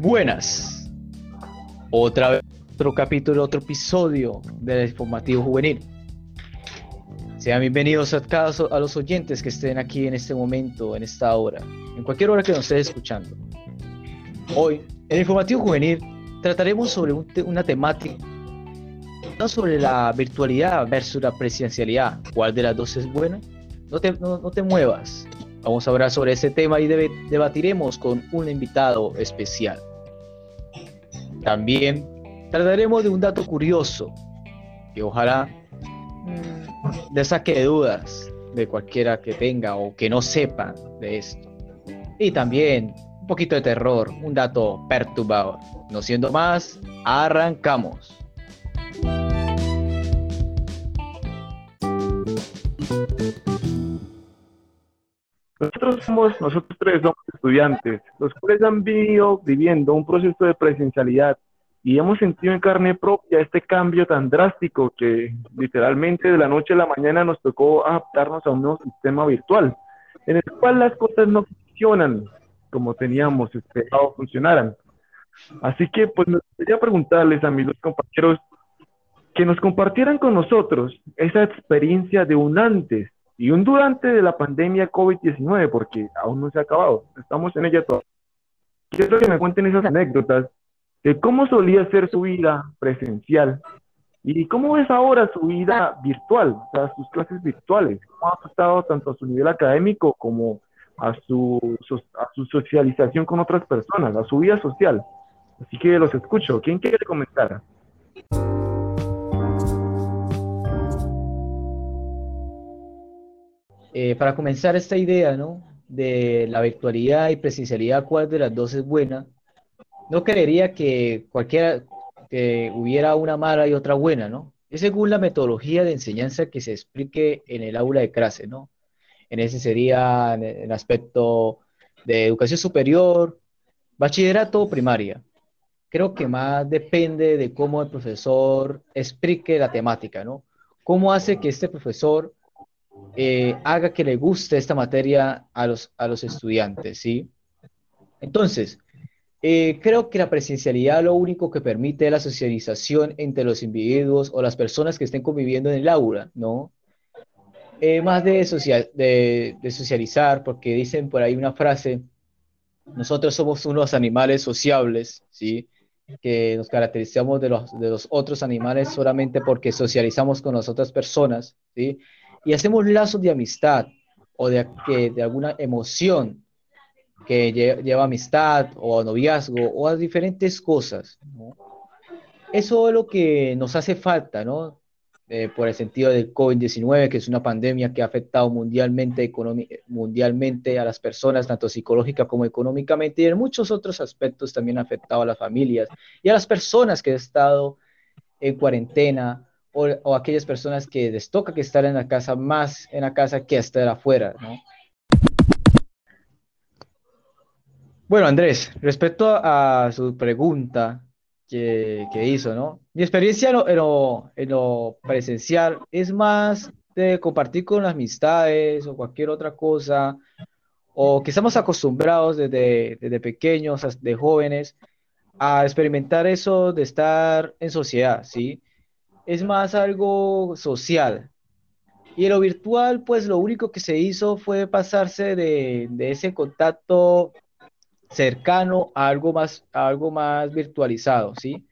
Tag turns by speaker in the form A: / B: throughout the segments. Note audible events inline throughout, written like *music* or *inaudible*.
A: Buenas. Otra vez, otro capítulo, otro episodio del informativo juvenil. Sean bienvenidos a, a los oyentes que estén aquí en este momento, en esta hora, en cualquier hora que nos estés escuchando. Hoy, en el informativo juvenil, trataremos sobre una temática, sobre la virtualidad versus la presencialidad. ¿Cuál de las dos es buena? No te, no, no te muevas. Vamos a hablar sobre ese tema y debatiremos con un invitado especial. También trataremos de un dato curioso que ojalá le mm, saque dudas de cualquiera que tenga o que no sepa de esto. Y también un poquito de terror, un dato perturbador. No siendo más, arrancamos.
B: Nosotros somos, nosotros tres somos estudiantes, los cuales han venido viviendo un proceso de presencialidad y hemos sentido en carne propia este cambio tan drástico que literalmente de la noche a la mañana nos tocó adaptarnos a un nuevo sistema virtual, en el cual las cosas no funcionan como teníamos esperado funcionaran. Así que pues me gustaría preguntarles a mis dos compañeros que nos compartieran con nosotros esa experiencia de un antes y un durante de la pandemia COVID-19, porque aún no se ha acabado, estamos en ella todavía. Quiero que me cuenten esas anécdotas de cómo solía ser su vida presencial y cómo es ahora su vida virtual, o sea, sus clases virtuales, cómo ha afectado tanto a su nivel académico como a su, a su socialización con otras personas, a su vida social. Así que los escucho. ¿Quién quiere comentar?
A: Eh, para comenzar esta idea, ¿no? De la virtualidad y presencialidad, ¿cuál de las dos es buena? No creería que cualquiera, que hubiera una mala y otra buena, ¿no? Es según la metodología de enseñanza que se explique en el aula de clase, ¿no? En ese sería el aspecto de educación superior, bachillerato o primaria. Creo que más depende de cómo el profesor explique la temática, ¿no? Cómo hace que este profesor eh, haga que le guste esta materia a los, a los estudiantes, ¿sí? Entonces, eh, creo que la presencialidad lo único que permite es la socialización entre los individuos o las personas que estén conviviendo en el aula, ¿no? Eh, más de, social, de, socializar, porque dicen por ahí una frase, nosotros somos unos animales sociables, ¿sí? Que nos caracterizamos de los, de los otros animales solamente porque socializamos con las otras personas, ¿sí? Y hacemos lazos de amistad o de, de alguna emoción que lleva amistad o noviazgo o a diferentes cosas. Eso es lo que nos hace falta, ¿no? Eh, por el sentido del COVID-19, que es una pandemia que ha afectado mundialmente, mundialmente a las personas, tanto psicológica como económicamente, y en muchos otros aspectos también ha afectado a las familias y a las personas que han estado en cuarentena o, aquellas personas que les toca que estar en la casa más en la casa que estar afuera, ¿no? Bueno, Andrés, respecto a, su pregunta que, que, hizo, ¿no? Mi experiencia en lo, en, lo, presencial es más de compartir con las amistades o cualquier otra cosa, o que estamos acostumbrados desde, desde pequeños, de jóvenes, a experimentar eso de estar en sociedad, ¿sí? Es más algo social. Y en lo virtual, pues lo único que se hizo fue pasarse de, ese contacto cercano a algo más, algo más virtualizado, ¿sí?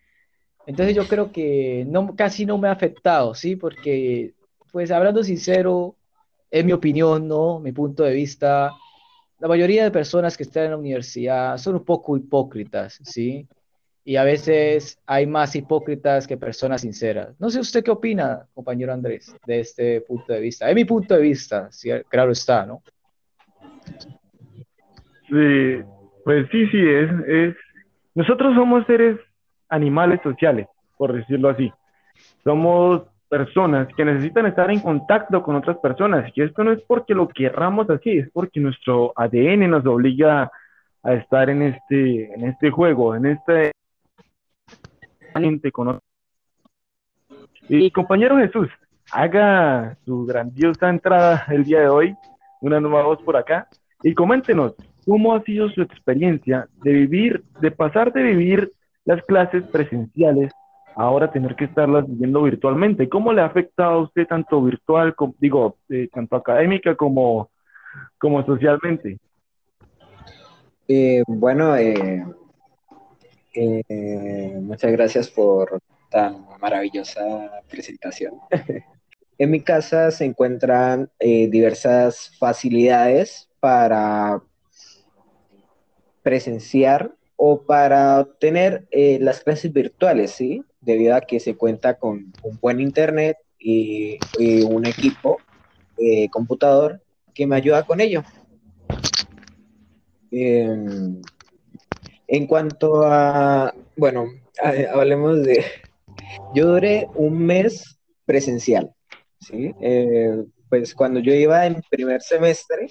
A: Entonces yo creo que no, casi no me ha afectado, ¿sí? Porque, pues hablando sincero, es mi opinión, ¿no? Mi punto de vista, la mayoría de personas que están en la universidad son un poco hipócritas, ¿sí? Y a veces hay más hipócritas que personas sinceras. No sé usted qué opina, compañero Andrés, de este punto de vista. Es mi punto de vista, claro está, ¿no?
B: Sí, pues sí, sí, es. Nosotros somos seres animales sociales, por decirlo así. Somos personas que necesitan estar en contacto con otras personas. Y esto no es porque lo querramos así, es porque nuestro ADN nos obliga a estar en este, en este juego, en este con Y compañero Jesús, haga su grandiosa entrada el día de hoy, una nueva voz por acá, y coméntenos, ¿cómo ha sido su experiencia de vivir, de pasar de vivir las clases presenciales ahora tener que estarlas viviendo virtualmente? ¿Cómo le ha afectado a usted tanto virtual, como, digo, eh, tanto académica como, como socialmente?
C: Eh, bueno, eh, muchas gracias por tan maravillosa presentación. *laughs* en mi casa se encuentran diversas facilidades para presenciar o para obtener las clases virtuales, ¿sí? Debido a que se cuenta con un buen internet y, un equipo computador que me ayuda con ello. En cuanto a, bueno, hablemos de, yo duré un mes presencial, ¿sí? Eh, pues cuando yo iba en primer semestre,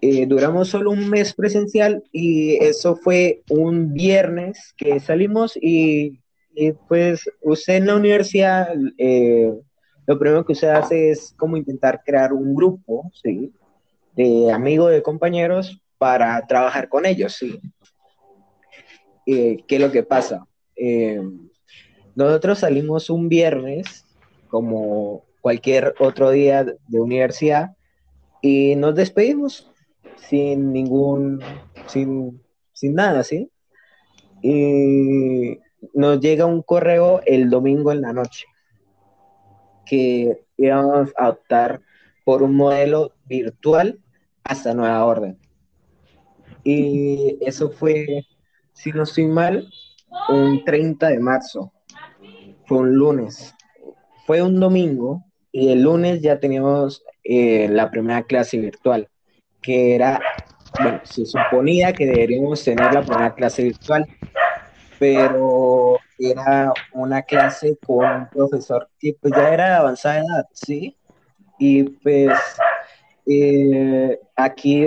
C: eh, duramos solo un mes presencial y eso fue un viernes que salimos y, pues usted en la universidad, eh, lo primero que usted hace es como intentar crear un grupo, ¿sí? De amigos, de compañeros para trabajar con ellos, sí. Eh, ¿Qué es lo que pasa? Eh, nosotros salimos un viernes, como cualquier otro día de universidad, y nos despedimos sin ningún, sin, sin nada, ¿sí? Y nos llega un correo el domingo en la noche que íbamos a optar por un modelo virtual hasta nueva orden. Y eso fue, si no estoy mal, un 30 de marzo. Fue un lunes. Fue un domingo y el lunes ya teníamos eh, la primera clase virtual, que era, bueno, se suponía que deberíamos tener la primera clase virtual, pero era una clase con un profesor que pues ya era de avanzada edad, ¿sí? Y pues eh, aquí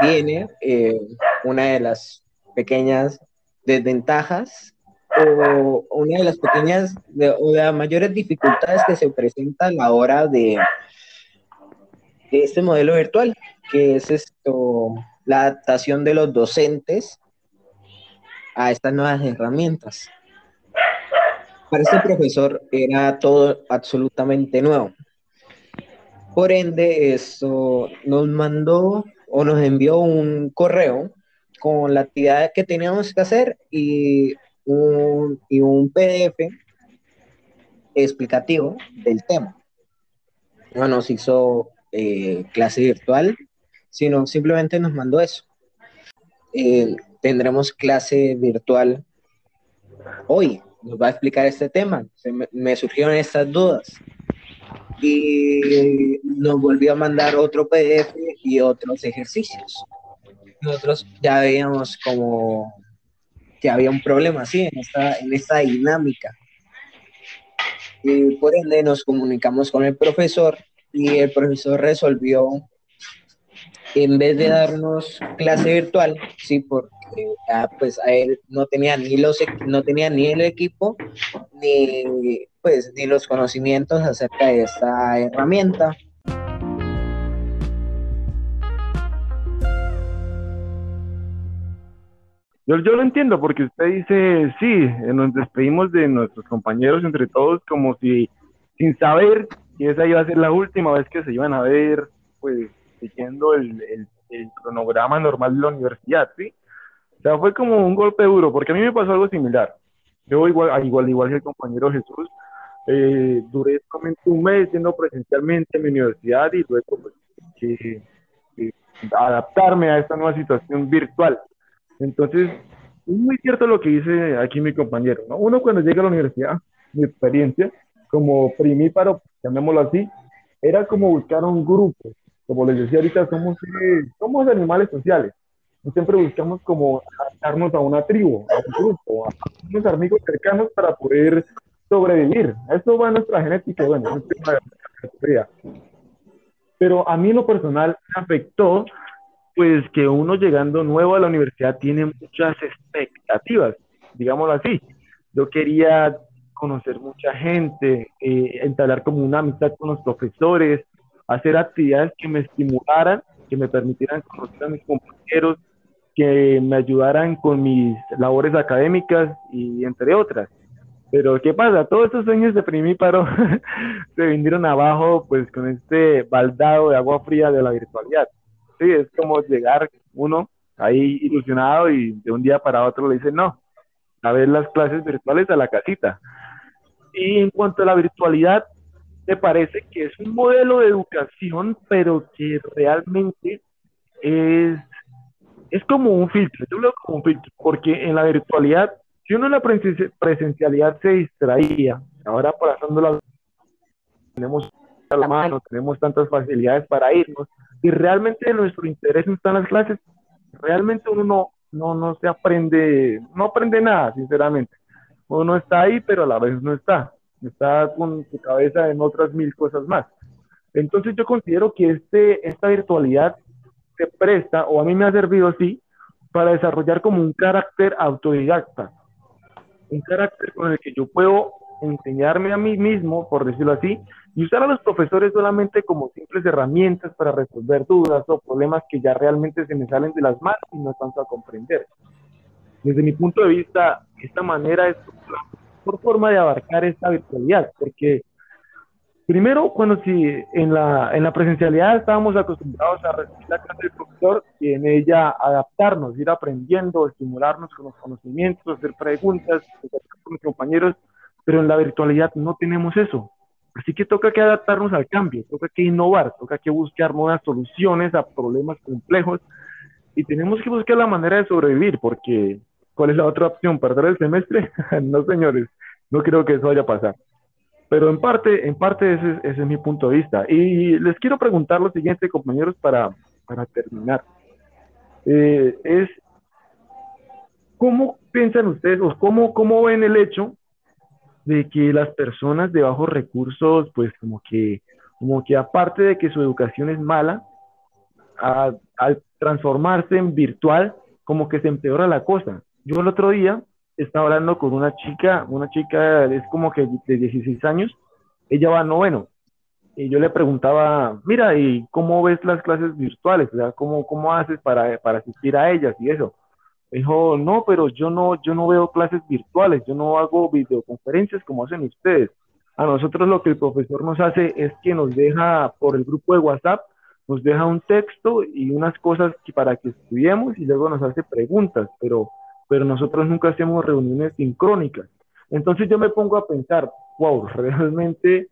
C: viene eh, una de las pequeñas desventajas o una de las pequeñas o de las mayores dificultades que se presentan a la hora de, de este modelo virtual, que es esto, la adaptación de los docentes a estas nuevas herramientas. Para este profesor era todo absolutamente nuevo. Por ende, eso nos mandó o nos envió un correo con la actividad que teníamos que hacer y un, y un PDF explicativo del tema. No nos hizo eh, clase virtual, sino simplemente nos mandó eso. Eh, tendremos clase virtual hoy. Nos va a explicar este tema. me surgieron estas dudas y nos volvió a mandar otro PDF y otros ejercicios. Nosotros ya veíamos como que había un problema así en esta, en esta dinámica. Y por ende nos comunicamos con el profesor y el profesor resolvió, en vez de darnos clase virtual, sí, porque pues a él no tenía ni los no tenía ni el equipo ni pues ni los conocimientos acerca de esta herramienta.
B: Yo, lo entiendo porque usted dice, sí, eh, nos despedimos de nuestros compañeros entre todos como si sin saber que esa iba a ser la última vez que se iban a ver, pues siguiendo el, el, el cronograma normal de la universidad, ¿sí? O sea, fue como un golpe duro, porque a mí me pasó algo similar. Yo igual, igual, igual que el compañero Jesús, eh, duré un mes yendo presencialmente en mi universidad y luego pues, que, adaptarme a esta nueva situación virtual. Entonces, es muy cierto lo que dice aquí mi compañero. ¿no? Uno cuando llega a la universidad, mi experiencia como primíparo, llamémoslo así, era como buscar un grupo. Como les decía ahorita, somos, eh, somos animales sociales. Siempre buscamos como adaptarnos a una tribu, a un grupo, a unos amigos cercanos para poder sobrevivir. Eso va a nuestra genética, bueno, es tema de Pero a mí en lo personal me afectó, pues que uno llegando nuevo a la universidad tiene muchas expectativas, digámoslo así. Yo quería conocer mucha gente, eh, entablar como una amistad con los profesores, hacer actividades que me estimularan, que me permitieran conocer a mis compañeros, que me ayudaran con mis labores académicas y entre otras. Pero ¿qué pasa? Todos estos sueños de primíparo *laughs* se vinieron abajo pues con este baldado de agua fría de la virtualidad. Sí, es como llegar uno ahí ilusionado y de un día para otro le dicen no, a ver las clases virtuales a la casita. Y en cuanto a la virtualidad, me parece que es un modelo de educación, pero que realmente es, es como un filtro, yo lo veo como un filtro, porque en la virtualidad si uno en la presencialidad se distraía, ahora pasando la tenemos a la mano, tenemos tantas facilidades para irnos, y realmente nuestro interés está en las clases, realmente uno no, no, no se aprende, no aprende nada, sinceramente. Uno está ahí, pero a la vez no está. Está con su cabeza en otras mil cosas más. Entonces yo considero que este, esta virtualidad se presta, o a mí me ha servido así, para desarrollar como un carácter autodidacta un carácter con el que yo puedo enseñarme a mí mismo, por decirlo así, y usar a los profesores solamente como simples herramientas para resolver dudas o problemas que ya realmente se me salen de las manos y no tanto a comprender. Desde mi punto de vista, esta manera es la mejor forma de abarcar esta virtualidad, porque Primero, cuando si en la, en la presencialidad estábamos acostumbrados a recibir la clase del profesor y en ella adaptarnos, ir aprendiendo, estimularnos con los conocimientos, hacer preguntas con los compañeros, pero en la virtualidad no tenemos eso. Así que toca que adaptarnos al cambio, toca que innovar, toca que buscar nuevas soluciones a problemas complejos y tenemos que buscar la manera de sobrevivir, porque ¿cuál es la otra opción? ¿Perder el semestre? *laughs* no, señores, no creo que eso vaya a pasar. Pero en parte, en parte ese, es mi punto de vista. Y les quiero preguntar lo siguiente, compañeros, para, para terminar. Eh, es, ¿cómo piensan ustedes o cómo, cómo ven el hecho de que las personas de bajos recursos, pues como que, como que aparte de que su educación es mala, al transformarse en virtual, como que se empeora la cosa. Yo el otro día estaba hablando con una chica, una chica es como que de 16 años, ella va noveno, y yo le preguntaba, mira, ¿y cómo ves las clases virtuales? O sea, ¿cómo, cómo haces para, para asistir a ellas y eso? Dijo, no, pero yo no, yo no veo clases virtuales, yo no hago videoconferencias como hacen ustedes. A nosotros lo que el profesor nos hace es que nos deja por el grupo de WhatsApp, nos deja un texto y unas cosas para que estudiemos y luego nos hace preguntas, pero pero nosotros nunca hacemos reuniones sincrónicas. Entonces yo me pongo a pensar, wow, *laughs* realmente,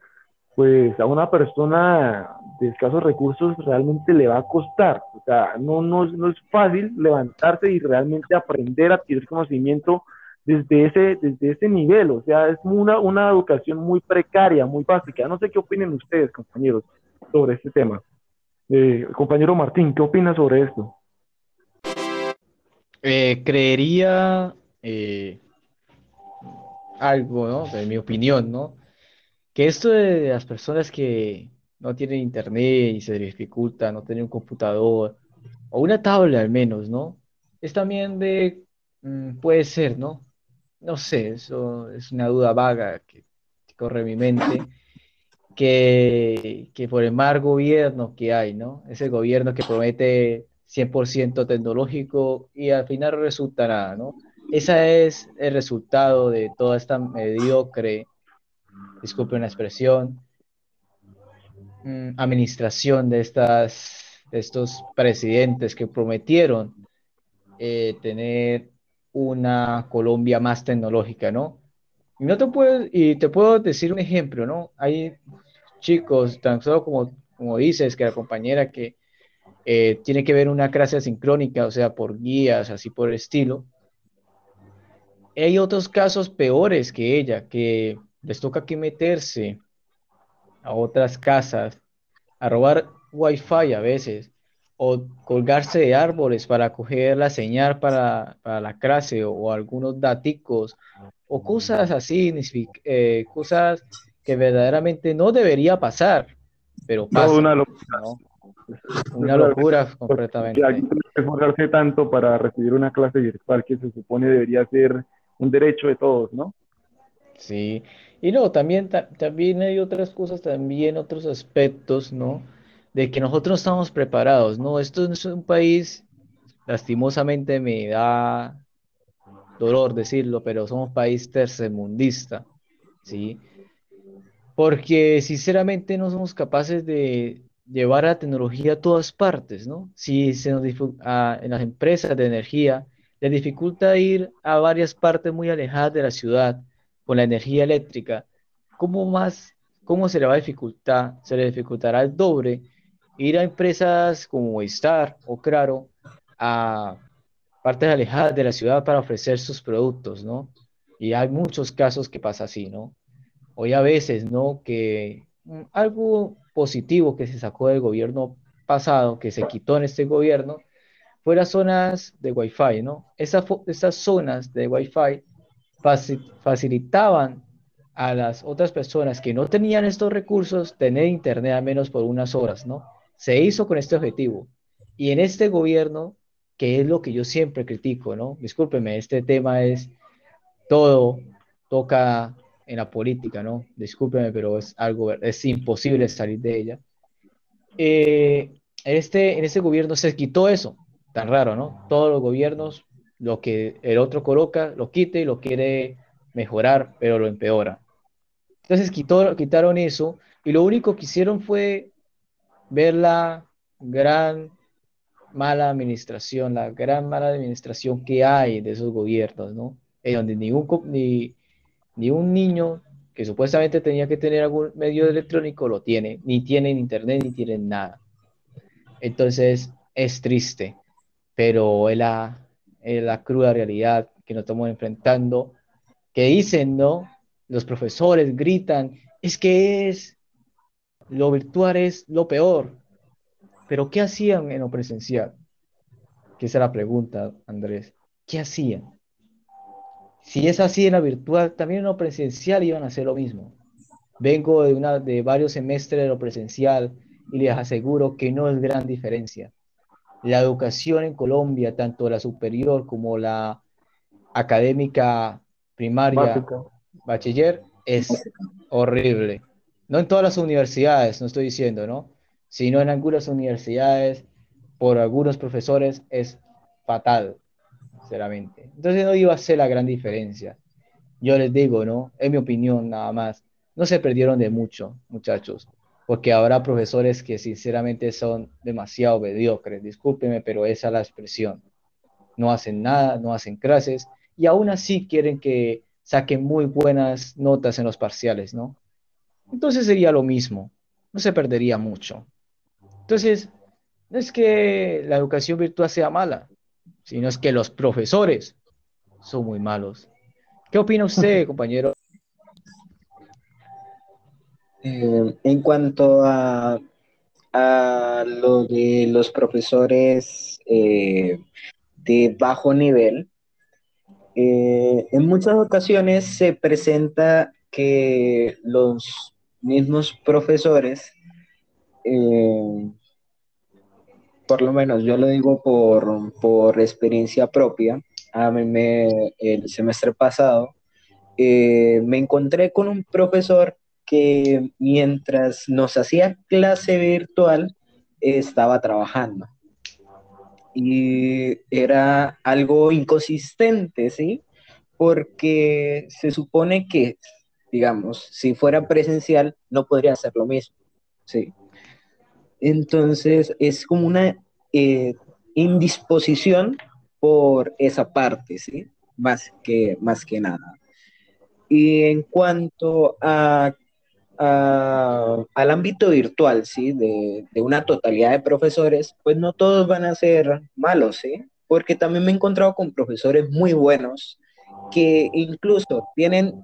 B: pues a una persona de escasos recursos realmente le va a costar. O sea, no, no, no es fácil levantarse y realmente aprender a adquirir conocimiento desde ese, desde ese nivel. O sea, es una, una educación muy precaria, muy básica. No sé qué opinen ustedes, compañeros, sobre este tema. Eh, compañero Martín, ¿qué opina sobre esto?
A: Eh, creería eh, algo, ¿no? En mi opinión, ¿no? Que esto de las personas que no tienen internet y se dificulta no tener un computador o una tablet al menos, ¿no? Es también de, mm, puede ser, ¿no? No sé, eso es una duda vaga que, corre mi mente, que, que por el mal gobierno que hay, ¿no? Ese gobierno que promete 100% tecnológico y al final resultará, ¿no? Ese es el resultado de toda esta mediocre, disculpen la expresión, mm, administración de, estas, estos presidentes que prometieron eh, tener una Colombia más tecnológica, ¿no? Y, no te puedo, y te puedo decir un ejemplo, ¿no? Hay chicos, tan solo como, como dices, que la compañera que eh, tiene que ver una clase sincrónica, o sea, por guías, así por el estilo. Hay otros casos peores que ella, que les toca que meterse a otras casas, a robar wifi a veces, o colgarse de árboles para coger la señal para, la clase o, algunos daticos, o cosas así, eh, cosas que verdaderamente no debería pasar, pero pasa. ¿no? Una locura completamente.
B: Hay que esforzarse tanto para recibir una clase virtual que se supone debería ser un derecho de todos, ¿no?
A: Sí, y no, también, también hay otras cosas, también otros aspectos, ¿no? De que nosotros estamos preparados, ¿no? Esto es un país lastimosamente me da dolor decirlo, pero somos país tercermundista, ¿sí? Porque sinceramente no somos capaces de llevar la tecnología a todas partes, ¿no? Si se nos en las empresas de energía les dificulta ir a varias partes muy alejadas de la ciudad con la energía eléctrica, ¿cómo más, cómo se le va a dificultar? Se le dificultará el doble ir a empresas como Waystar o Claro a partes alejadas de la ciudad para ofrecer sus productos, ¿no? Y hay muchos casos que pasa así, ¿no? Hoy a veces, ¿no? Que algo positivo que se sacó del gobierno pasado, que se quitó en este gobierno, fue las zonas de Wi-Fi, ¿no? Esas, esas zonas de Wi-Fi facilitaban a las otras personas que no tenían estos recursos tener internet al menos por unas horas, ¿no? Se hizo con este objetivo. Y en este gobierno, que es lo que yo siempre critico, ¿no? Discúlpeme, este tema es todo, toca en la política, ¿no? Discúlpeme, pero es algo, es imposible salir de ella. Eh, este, en este gobierno se quitó eso, tan raro, ¿no? Todos los gobiernos, lo que el otro coloca, lo quite y lo quiere mejorar, pero lo empeora. Entonces quitó, quitaron eso y lo único que hicieron fue ver la gran mala administración, la gran mala administración que hay de esos gobiernos, ¿no? En donde ningún, ni, ni un niño que supuestamente tenía que tener algún medio electrónico lo tiene, ni tienen internet, ni tienen nada. Entonces es triste, pero es la, es la cruda realidad que nos estamos enfrentando, que dicen, ¿no? Los profesores gritan, es que es, lo virtual es lo peor, pero ¿qué hacían en lo presencial? Que esa es la pregunta, Andrés. ¿Qué hacían? Si es así en la virtual, también en lo presencial iban a hacer lo mismo. Vengo de, una, de varios semestres de lo presencial y les aseguro que no es gran diferencia. La educación en Colombia, tanto la superior como la académica primaria, bachiller, es horrible. No en todas las universidades, no estoy diciendo, ¿no? Sino en algunas universidades, por algunos profesores, es fatal sinceramente. Entonces no iba a ser la gran diferencia. Yo les digo, ¿no? Es mi opinión nada más. No se perdieron de mucho, muchachos, porque habrá profesores que sinceramente son demasiado mediocres. Discúlpeme, pero esa es la expresión. No hacen nada, no hacen clases y aún así quieren que saquen muy buenas notas en los parciales, ¿no? Entonces sería lo mismo, no se perdería mucho. Entonces, no es que la educación virtual sea mala, sino es que los profesores son muy malos. ¿Qué opina usted, compañero?
C: Eh, en cuanto a, a, lo de los profesores eh, de bajo nivel, eh, en muchas ocasiones se presenta que los mismos profesores por lo menos yo lo digo por, por experiencia propia, a mí me, el semestre pasado eh, me encontré con un profesor que mientras nos hacía clase virtual estaba trabajando. Y era algo inconsistente, ¿sí? Porque se supone que, digamos, si fuera presencial, no podría hacer lo mismo, ¿sí? Entonces es como una eh, indisposición por esa parte, ¿sí? Más que, más que nada. Y en cuanto a, al ámbito virtual, ¿sí? De, de, una totalidad de profesores, pues no todos van a ser malos, ¿sí? Porque también me he encontrado con profesores muy buenos que incluso tienen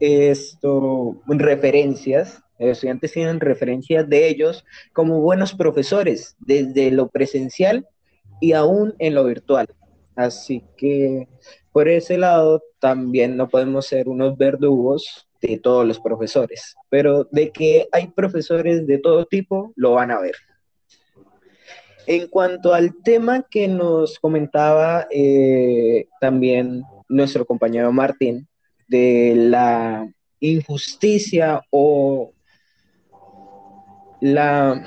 C: esto, referencias estudiantes tienen referencias de ellos como buenos profesores, desde lo presencial y aún en lo virtual. Así que por ese lado también no podemos ser unos verdugos de todos los profesores, pero de que hay profesores de todo tipo, lo van a ver. En cuanto al tema que nos comentaba eh, también nuestro compañero Martín, de la injusticia o la,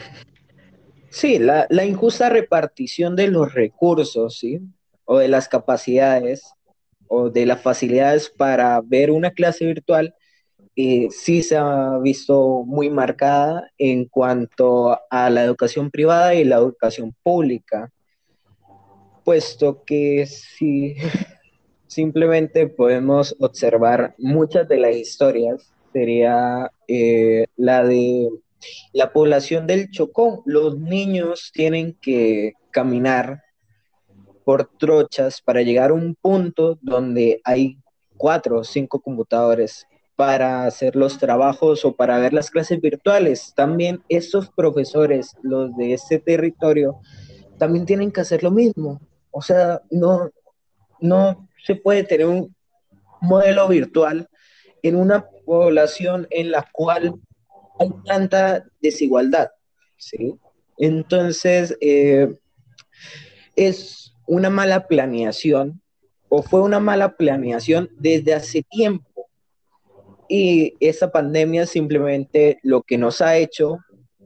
C: Sí, la, injusta repartición de los recursos, ¿sí? O de las capacidades o de las facilidades para ver una clase virtual, eh, sí se ha visto muy marcada en cuanto a la educación privada y la educación pública, puesto que sí, *laughs* simplemente podemos observar muchas de las historias, sería eh, la de la población del Chocó, los niños tienen que caminar por trochas para llegar a un punto donde hay cuatro o cinco computadores para hacer los trabajos o para ver las clases virtuales. También estos profesores, los de este territorio, también tienen que hacer lo mismo. O sea, no, no se puede tener un modelo virtual en una población en la cual hay tanta desigualdad, ¿sí? Entonces, eh, es una mala planeación o fue una mala planeación desde hace tiempo. Y esa pandemia simplemente lo que nos ha hecho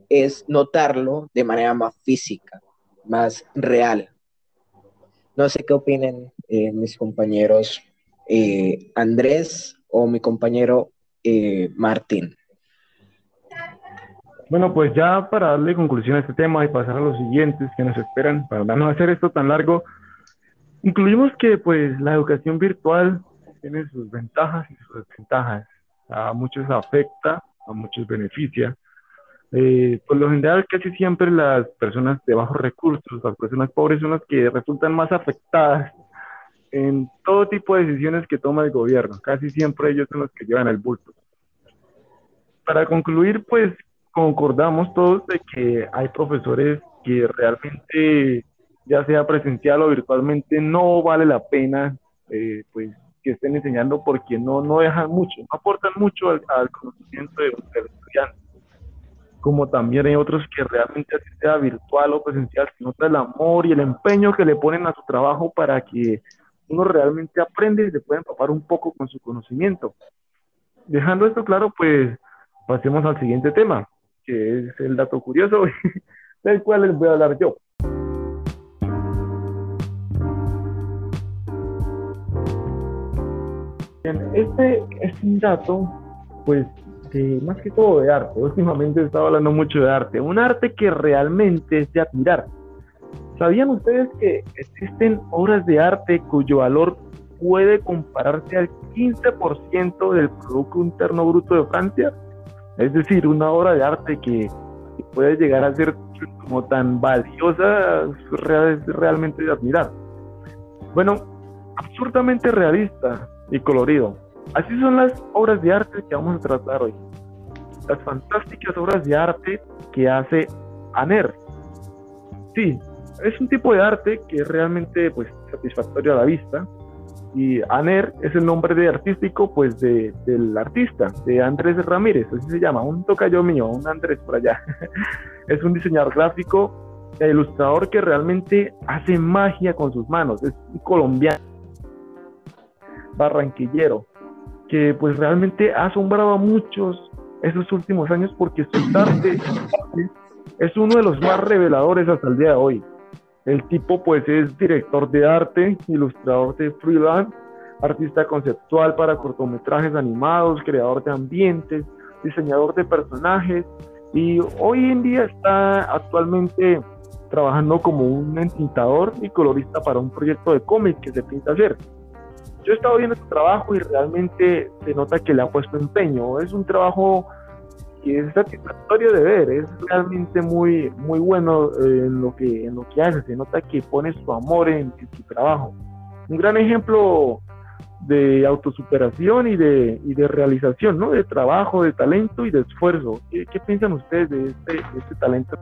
C: es notarlo de manera más física, más real. No sé qué opinen eh, mis compañeros eh, Andrés o mi compañero Martín.
B: Bueno, pues ya para darle conclusión a este tema y pasar a los siguientes que nos esperan, para no hacer esto tan largo, incluimos que pues la educación virtual tiene sus ventajas y sus desventajas. A muchos afecta, a muchos beneficia. Eh, por lo general, casi siempre las personas de bajos recursos, las personas pobres son las que resultan más afectadas en todo tipo de decisiones que toma el gobierno. Casi siempre ellos son los que llevan el bulto. Para concluir, pues concordamos todos de que hay profesores que realmente, ya sea presencial o virtualmente, no vale la pena eh, pues, que estén enseñando porque no, no dejan mucho, no aportan mucho al, conocimiento del estudiante. Como también hay otros que realmente, sea virtual o presencial, se nota el amor y el empeño que le ponen a su trabajo para que uno realmente aprende y se pueda empapar un poco con su conocimiento. Dejando esto claro, pues pasemos al siguiente tema, que es el dato curioso *laughs* del cual les voy a hablar yo. Este es un dato, pues, más que todo de arte. *laughs* Últimamente he estado hablando mucho de arte. Un arte que realmente es de admirar. ¿Sabían ustedes que existen obras de arte cuyo valor puede compararse al 15% del Producto Interno Bruto de Francia? Es decir, una obra de arte que puede llegar a ser como tan valiosa, es realmente de admirar. Bueno, absurdamente realista y colorido. Así son las obras de arte que vamos a tratar hoy. Las fantásticas obras de arte que hace Aner. Sí, es un tipo de arte que es realmente pues, satisfactorio a la vista, y Aner es el nombre de artístico pues de, del artista, de Andrés Ramírez, así se llama, un tocayo mío, un Andrés por allá. *laughs* es un diseñador gráfico e ilustrador que realmente hace magia con sus manos, es un colombiano, barranquillero, que pues realmente ha asombrado a muchos esos últimos años porque su arte es uno de los más reveladores hasta el día de hoy. El tipo pues es director de arte, ilustrador de freelance, artista conceptual para cortometrajes animados, creador de ambientes, diseñador de personajes y hoy en día está actualmente trabajando como un entintador y colorista para un proyecto de cómic que se pinta hacer. Yo he estado viendo su trabajo y realmente se nota que le ha puesto empeño. Es un trabajo es satisfactorio de ver, es realmente muy, muy bueno eh, en, lo que, en lo que hace, se nota que pone su amor en, su trabajo. Un gran ejemplo de autosuperación y de, y de realización, ¿no? De trabajo, de talento y de esfuerzo. ¿Qué, piensan ustedes de este, de este talento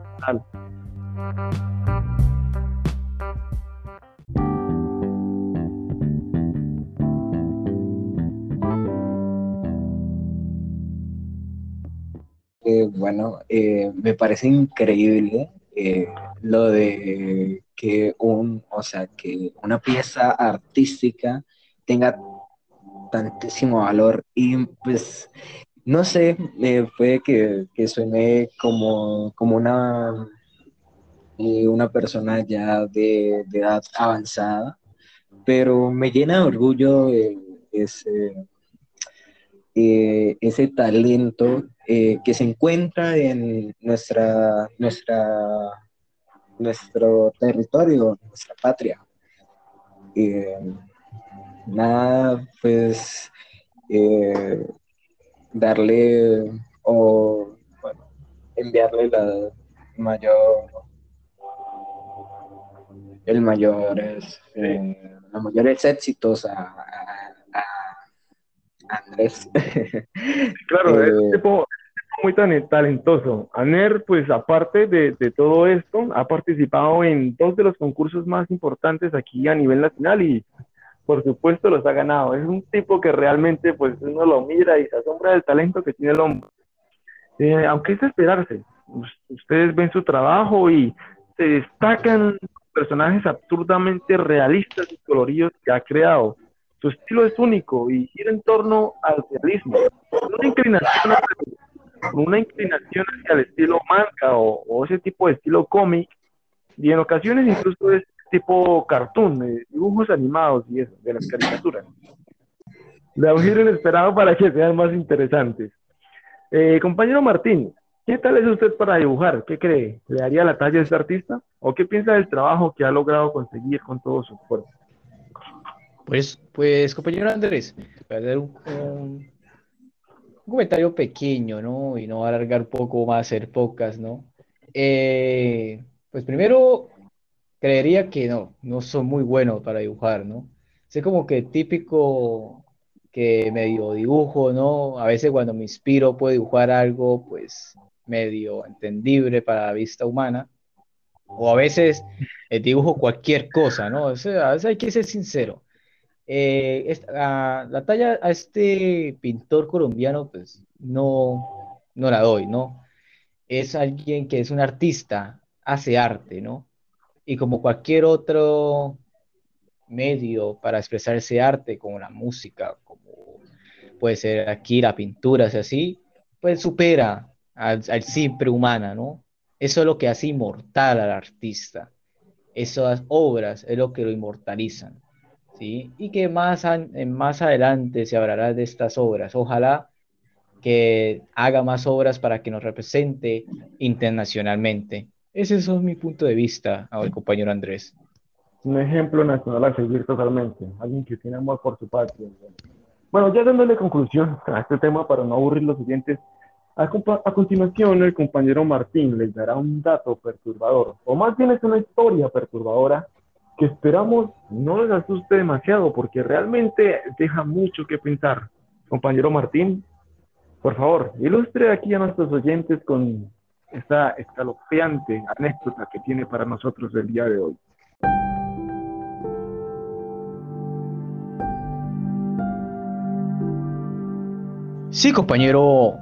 C: bueno, eh, me parece increíble eh, lo de que un, o sea, que una pieza artística tenga tantísimo valor y pues no sé, puede que, que, suene como, como una eh, una persona ya de, edad avanzada, pero me llena de orgullo ese, eh, ese talento eh, que se encuentra en nuestra, nuestra, nuestro territorio, nuestra patria. nada, pues darle o enviarle la mayor el mayores eh, los mayores éxitos a, Andrés *laughs*
B: claro es eh, tipo, muy talentoso Aner pues aparte de, de, todo esto ha participado en dos de los concursos más importantes aquí a nivel nacional y por supuesto los ha ganado. Es un tipo que realmente pues uno lo mira y se asombra del talento que tiene el hombre. Eh, aunque es esperarse, ustedes ven su trabajo y se destacan personajes absurdamente realistas y coloridos que ha creado. Su estilo es único y gira en torno al realismo, una inclinación, una inclinación hacia el estilo manga o, ese tipo de estilo cómic, y en ocasiones incluso es tipo cartoon, dibujos animados y eso, de las caricaturas. Le un giro inesperado para que sean más interesantes. Eh, compañero Martín, ¿qué tal es usted para dibujar? ¿Qué cree? ¿Le daría la talla a este artista? ¿O qué piensa del trabajo que ha logrado conseguir con todo su esfuerzo?
A: Pues, pues, compañero Andrés, voy a un, un, comentario pequeño, ¿no? Y no alargar un poco más, hacer pocas, ¿no? Eh, pues primero, creería que no, no son muy buenos para dibujar, ¿no? Sé como que típico que medio dibujo, ¿no? A veces cuando me inspiro puedo dibujar algo, pues, medio entendible para la vista humana. O a veces eh, dibujo cualquier cosa, ¿no? O sea, a veces hay que ser sincero. Eh, la talla a este pintor colombiano, pues, no, no la doy, ¿no? Es alguien que es un artista, hace arte, ¿no? y como cualquier otro medio para expresar ese arte, como la música, como puede ser aquí la pintura, así, pues supera al, simple humana, ¿no? Eso es lo que hace inmortal al artista. Esas obras es lo que lo inmortalizan, ¿sí? Y que más, más adelante se hablará de estas obras. Ojalá que haga más obras para que nos represente internacionalmente. Ese es mi punto de vista, al compañero Andrés.
B: Un ejemplo nacional a seguir totalmente. Alguien que tiene amor por su patria. Bueno, ya dándole conclusión a este tema para no aburrir los oyentes, a, a, continuación el compañero Martín les dará un dato perturbador, o más bien es una historia perturbadora que esperamos no les asuste demasiado porque realmente deja mucho que pensar. Compañero Martín, por favor, ilustre aquí a nuestros oyentes con esta escalofriante anécdota que tiene para nosotros el día de hoy.
A: Sí, compañero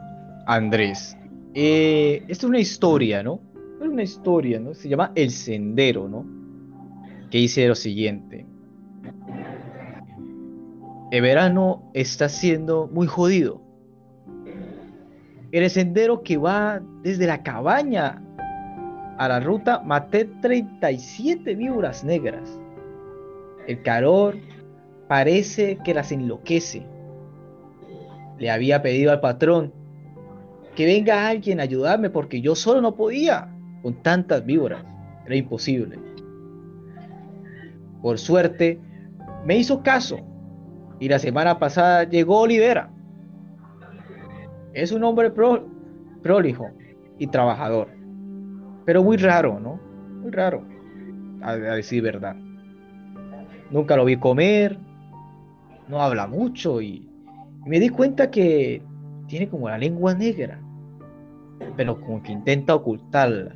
A: Andrés. Eh, esta es una historia, ¿no? Es una historia, ¿no? Se llama El Sendero, ¿no? Que lo siguiente. El verano está siendo muy jodido el sendero que va desde la cabaña a la ruta maté 37 víboras negras. El calor parece que las enloquece. Le había pedido al patrón que venga alguien a ayudarme porque yo solo no podía con tantas víboras. Era imposible. Por suerte, me hizo caso y la semana pasada llegó Olivera es un hombre pro, prolijo y trabajador, pero muy raro, ¿no? Muy raro, a, decir verdad. Nunca lo vi comer, no habla mucho y, me di cuenta que tiene como la lengua negra, pero como que intenta ocultarla.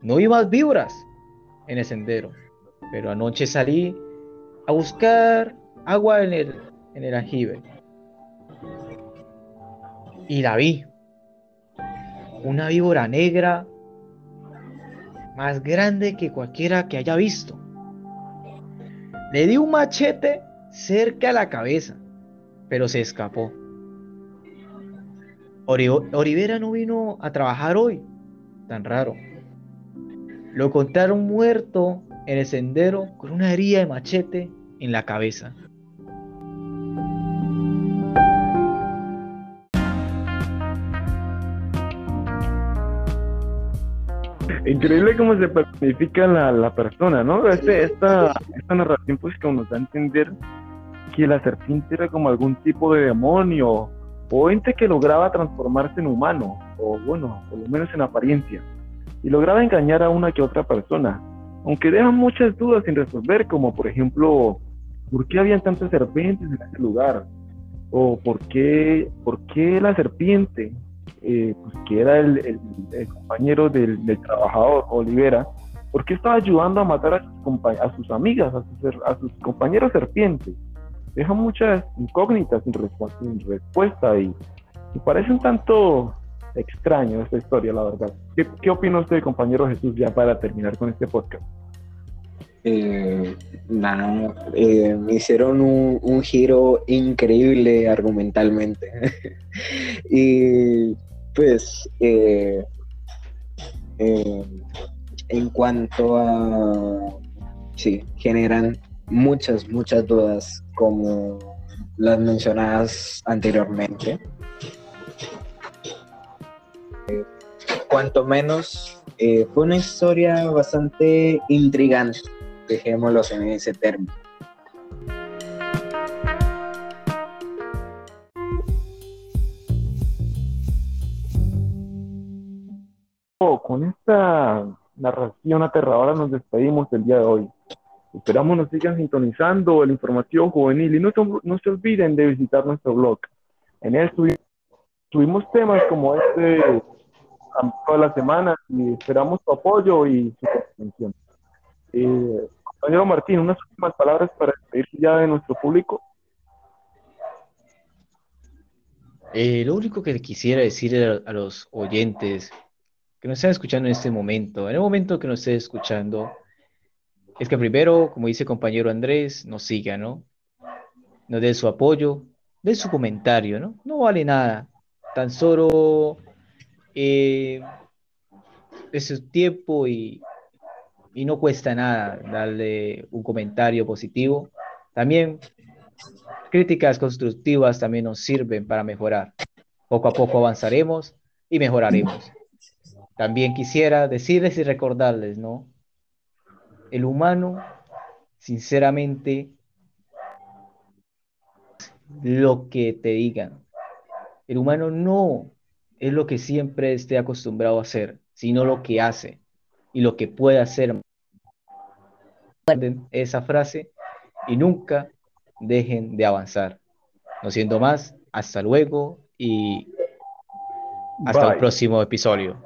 A: No vi más víboras en el sendero, pero anoche salí a buscar agua en el, en el aljibe y la vi. Una víbora negra más grande que cualquiera que haya visto. Le di un machete cerca a la cabeza, pero se escapó. Olivera no vino a trabajar hoy, tan raro. Lo encontraron muerto en el sendero con una herida de machete en la cabeza.
B: Increíble cómo se personifica la, la persona, ¿no? Este, esta, esta narración pues como nos da a entender que la serpiente era como algún tipo de demonio o ente que lograba transformarse en humano, o bueno, por lo menos en apariencia, y lograba engañar a una que otra persona, aunque deja muchas dudas sin resolver, como por ejemplo, ¿por qué habían tantas serpientes en ese lugar? ¿O por qué, por qué la serpiente, eh, pues, que era el, compañero del, trabajador, Olivera, ¿por qué estaba ayudando a matar a sus, a sus amigas, a sus, compañeros serpientes? deja muchas incógnitas sin, respuesta y, me parece un tanto extraño esta historia, la verdad. ¿Qué, qué opina usted, compañero Jesús, ya para terminar con este podcast?
C: Eh, nada, eh, me hicieron un, giro increíble argumentalmente. *laughs* y pues, eh, en cuanto a, sí, generan muchas, muchas dudas como las mencionadas anteriormente. Cuanto menos eh, fue una historia bastante intrigante, dejémoslo en ese término.
B: Con esta narración aterradora nos despedimos del día de hoy. Esperamos nos sigan sintonizando el informativo juvenil y no, no se olviden de visitar nuestro blog. En él tuvimos temas como este toda la semana y esperamos tu apoyo y su comprensión. Eh, compañero Martín, unas últimas palabras para despedirse ya de nuestro público.
A: Eh, lo único que quisiera decir a, a, los oyentes que nos están escuchando en este momento, en el momento que nos esté escuchando, es que primero, como dice el compañero Andrés, nos siga, ¿no? Nos dé su apoyo, dé su comentario, ¿no? No vale nada. Tan solo eh, es su tiempo y, y no cuesta nada darle un comentario positivo. También críticas constructivas también nos sirven para mejorar. Poco a poco avanzaremos y mejoraremos. También quisiera decirles y recordarles, ¿no? el humano, sinceramente, lo que te digan. El humano no es lo que siempre esté acostumbrado a hacer, sino lo que hace y lo que puede hacer. Esa frase y nunca dejen de avanzar. No siendo más, hasta luego y hasta el próximo episodio.